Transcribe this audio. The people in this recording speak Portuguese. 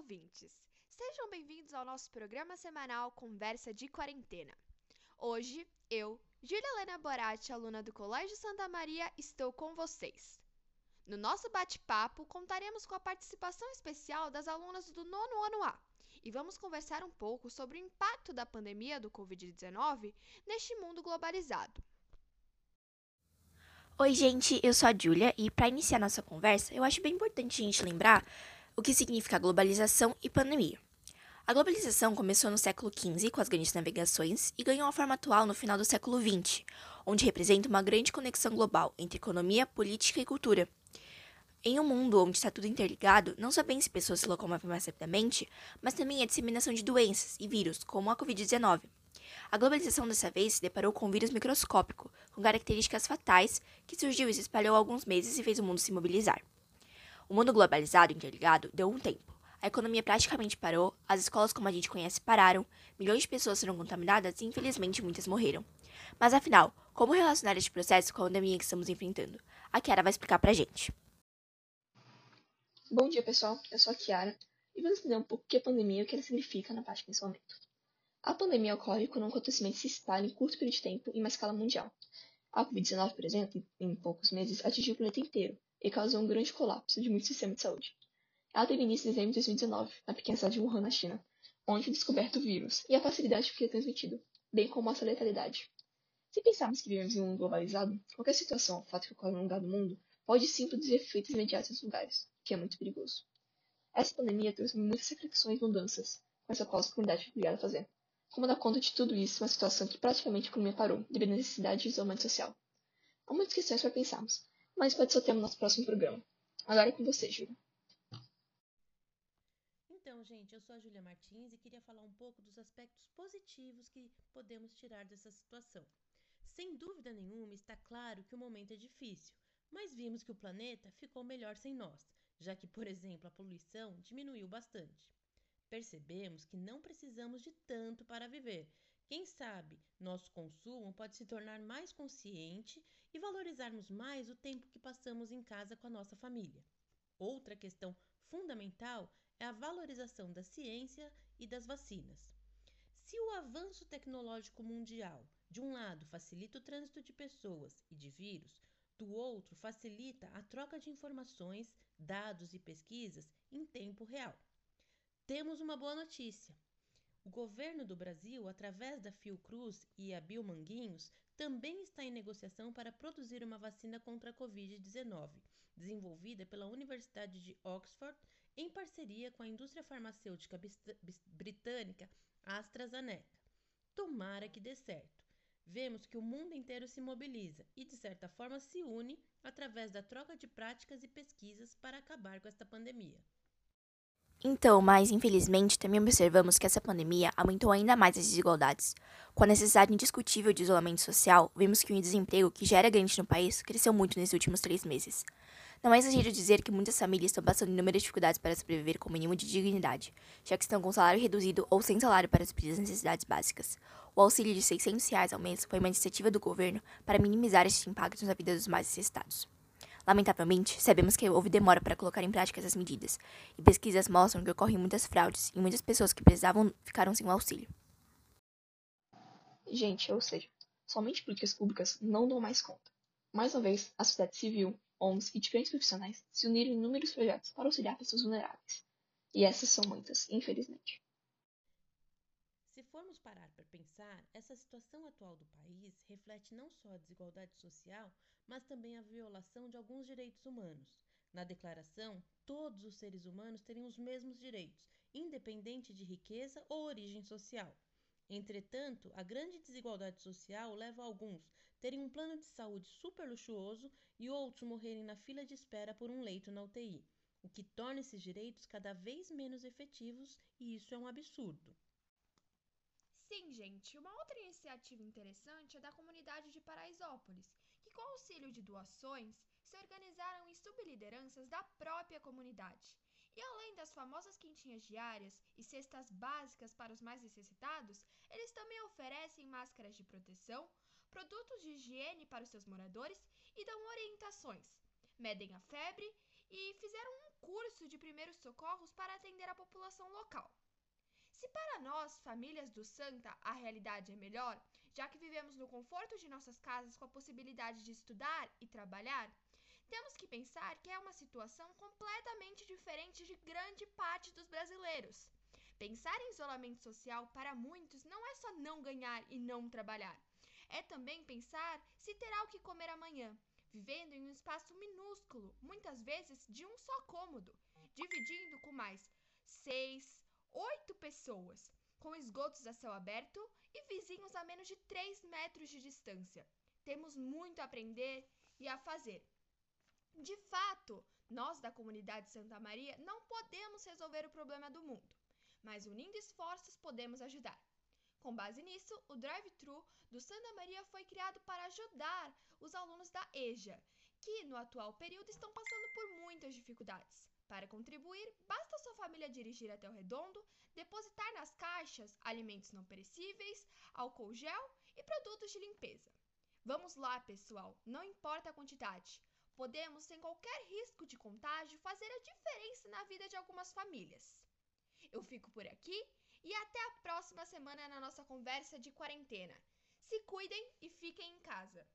ouvintes! Sejam bem-vindos ao nosso programa semanal Conversa de Quarentena. Hoje, eu, Júlia Helena Boratti, aluna do Colégio Santa Maria, estou com vocês. No nosso bate-papo, contaremos com a participação especial das alunas do nono ano A e vamos conversar um pouco sobre o impacto da pandemia do Covid-19 neste mundo globalizado. Oi, gente, eu sou a Júlia e para iniciar nossa conversa, eu acho bem importante a gente lembrar o que significa globalização e pandemia. A globalização começou no século XV com as grandes navegações e ganhou a forma atual no final do século XX, onde representa uma grande conexão global entre economia, política e cultura. Em um mundo onde está tudo interligado, não só bem se pessoas se locomovem mais rapidamente, mas também a disseminação de doenças e vírus, como a Covid-19. A globalização dessa vez se deparou com um vírus microscópico, com características fatais, que surgiu e se espalhou há alguns meses e fez o mundo se mobilizar. O mundo globalizado e interligado deu um tempo. A economia praticamente parou, as escolas como a gente conhece pararam, milhões de pessoas foram contaminadas e infelizmente muitas morreram. Mas afinal, como relacionar este processo com a pandemia que estamos enfrentando? A Kiara vai explicar pra gente. Bom dia pessoal, eu sou a Kiara e vamos entender um pouco o que é pandemia e o que ela significa na prática nesse momento. A pandemia ocorre quando um acontecimento se espalha em curto período de tempo em uma escala mundial. A Covid-19, por exemplo, em poucos meses, atingiu o planeta inteiro e causou um grande colapso de muito sistema de saúde. Ela teve início em dezembro de 2019, na pequena cidade de Wuhan, na China, onde foi descoberto o vírus e a facilidade que é transmitido, bem como a sua letalidade. Se pensarmos que vivemos em um mundo globalizado, qualquer situação, fato que ocorre em um lugar do mundo, pode sim produzir efeitos imediatos nos lugares, o que é muito perigoso. Essa pandemia trouxe muitas reflexões e mudanças, mas a qual a comunidade foi obrigada a fazer. Como dar conta de tudo isso uma situação que praticamente a economia parou, devido à necessidade de isolamento social? Há muitas questões para pensarmos, mas pode ser o tema do nosso próximo programa. Agora é com você, Júlia. Então, gente, eu sou a Júlia Martins e queria falar um pouco dos aspectos positivos que podemos tirar dessa situação. Sem dúvida nenhuma, está claro que o momento é difícil, mas vimos que o planeta ficou melhor sem nós, já que, por exemplo, a poluição diminuiu bastante percebemos que não precisamos de tanto para viver. Quem sabe nosso consumo pode se tornar mais consciente e valorizarmos mais o tempo que passamos em casa com a nossa família. Outra questão fundamental é a valorização da ciência e das vacinas. Se o avanço tecnológico mundial, de um lado, facilita o trânsito de pessoas e de vírus, do outro, facilita a troca de informações, dados e pesquisas em tempo real. Temos uma boa notícia. O governo do Brasil, através da Fiocruz e a Biomanguinhos, também está em negociação para produzir uma vacina contra a Covid-19, desenvolvida pela Universidade de Oxford em parceria com a indústria farmacêutica britânica AstraZeneca. Tomara que dê certo. Vemos que o mundo inteiro se mobiliza e, de certa forma, se une através da troca de práticas e pesquisas para acabar com esta pandemia. Então, mas infelizmente também observamos que essa pandemia aumentou ainda mais as desigualdades. Com a necessidade indiscutível de isolamento social, vemos que o desemprego, que já era grande no país, cresceu muito nesses últimos três meses. Não é exagero dizer que muitas famílias estão passando inúmeras dificuldades para sobreviver com o mínimo de dignidade, já que estão com salário reduzido ou sem salário para suprir as necessidades básicas. O auxílio de 600 reais ao mês foi uma iniciativa do governo para minimizar estes impactos na vida dos mais necessitados. Lamentavelmente, sabemos que houve demora para colocar em prática essas medidas, e pesquisas mostram que ocorrem muitas fraudes e muitas pessoas que precisavam ficaram sem o auxílio. Gente, ou seja, somente políticas públicas não dão mais conta. Mais uma vez, a sociedade civil, ONGs e diferentes profissionais se uniram em inúmeros projetos para auxiliar pessoas vulneráveis. E essas são muitas, infelizmente. Formos parar para pensar, essa situação atual do país reflete não só a desigualdade social, mas também a violação de alguns direitos humanos. Na declaração, todos os seres humanos teriam os mesmos direitos, independente de riqueza ou origem social. Entretanto, a grande desigualdade social leva alguns terem um plano de saúde super luxuoso e outros morrerem na fila de espera por um leito na UTI, o que torna esses direitos cada vez menos efetivos e isso é um absurdo. Sim, gente, uma outra iniciativa interessante é da comunidade de Paraisópolis, que com auxílio de doações se organizaram em sublideranças da própria comunidade. E além das famosas quentinhas diárias e cestas básicas para os mais necessitados, eles também oferecem máscaras de proteção, produtos de higiene para os seus moradores e dão orientações. Medem a febre e fizeram um curso de primeiros socorros para atender a população local. Se para nós, famílias do Santa, a realidade é melhor, já que vivemos no conforto de nossas casas com a possibilidade de estudar e trabalhar, temos que pensar que é uma situação completamente diferente de grande parte dos brasileiros. Pensar em isolamento social para muitos não é só não ganhar e não trabalhar. É também pensar se terá o que comer amanhã, vivendo em um espaço minúsculo, muitas vezes de um só cômodo, dividindo com mais seis, oito pessoas, com esgotos a céu aberto e vizinhos a menos de 3 metros de distância. Temos muito a aprender e a fazer. De fato, nós da comunidade Santa Maria não podemos resolver o problema do mundo, mas unindo esforços podemos ajudar. Com base nisso, o drive-thru do Santa Maria foi criado para ajudar os alunos da EJA, que no atual período estão passando por muitas dificuldades. Para contribuir, basta sua família dirigir até o redondo, depositar nas caixas alimentos não perecíveis, álcool gel e produtos de limpeza. Vamos lá, pessoal, não importa a quantidade podemos, sem qualquer risco de contágio, fazer a diferença na vida de algumas famílias. Eu fico por aqui e até a próxima semana na nossa conversa de quarentena. Se cuidem e fiquem em casa.